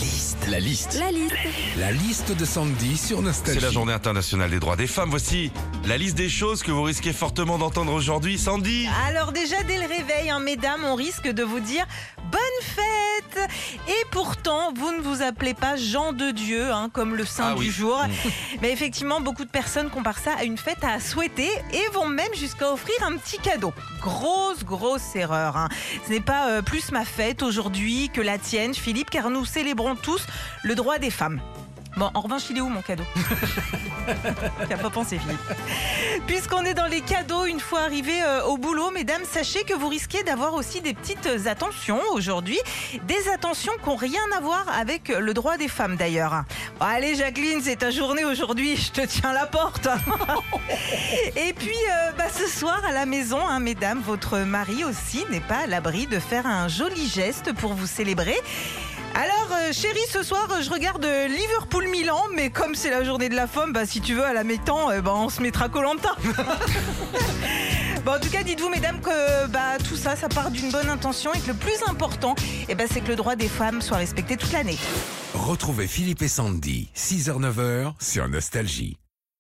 liste. La liste. La liste. La liste de Sandy sur Nostalgie. C'est la journée internationale des droits des femmes. Voici la liste des choses que vous risquez fortement d'entendre aujourd'hui. Sandy Alors déjà dès le réveil, hein, mesdames, on risque de vous dire bonne fête. Et pourtant, vous ne vous appelez pas Jean de Dieu, hein, comme le saint Ah oui. du jour. Mais effectivement, beaucoup de personnes comparent ça à une fête à souhaiter et vont même jusqu'à offrir un petit cadeau. Grosse, grosse erreur. hein. Ce n'est pas euh, plus ma fête aujourd'hui que la tienne, Philippe, car nous célébrons tous le droit des femmes. Bon, en revanche, il est où mon cadeau Tu pas pensé, Philippe. Puisqu'on est dans les cadeaux, une fois arrivé euh, au boulot, mesdames, sachez que vous risquez d'avoir aussi des petites attentions aujourd'hui. Des attentions qui n'ont rien à voir avec le droit des femmes d'ailleurs. Allez, Jacqueline, c'est ta journée aujourd'hui, je te tiens la porte. Et puis, euh, bah, ce soir à la maison, hein, mesdames, votre mari aussi n'est pas à l'abri de faire un joli geste pour vous célébrer. Alors, euh, chérie, ce soir, euh, je regarde euh, Liverpool-Milan, mais comme c'est la journée de la femme, bah, si tu veux, à la mi-temps, euh, bah, on se mettra Colanta. bon, en tout cas, dites-vous, mesdames, que bah, tout ça, ça part d'une bonne intention et que le plus important, eh ben, c'est que le droit des femmes soit respecté toute l'année. Retrouvez Philippe et Sandy, 6h-9h sur Nostalgie.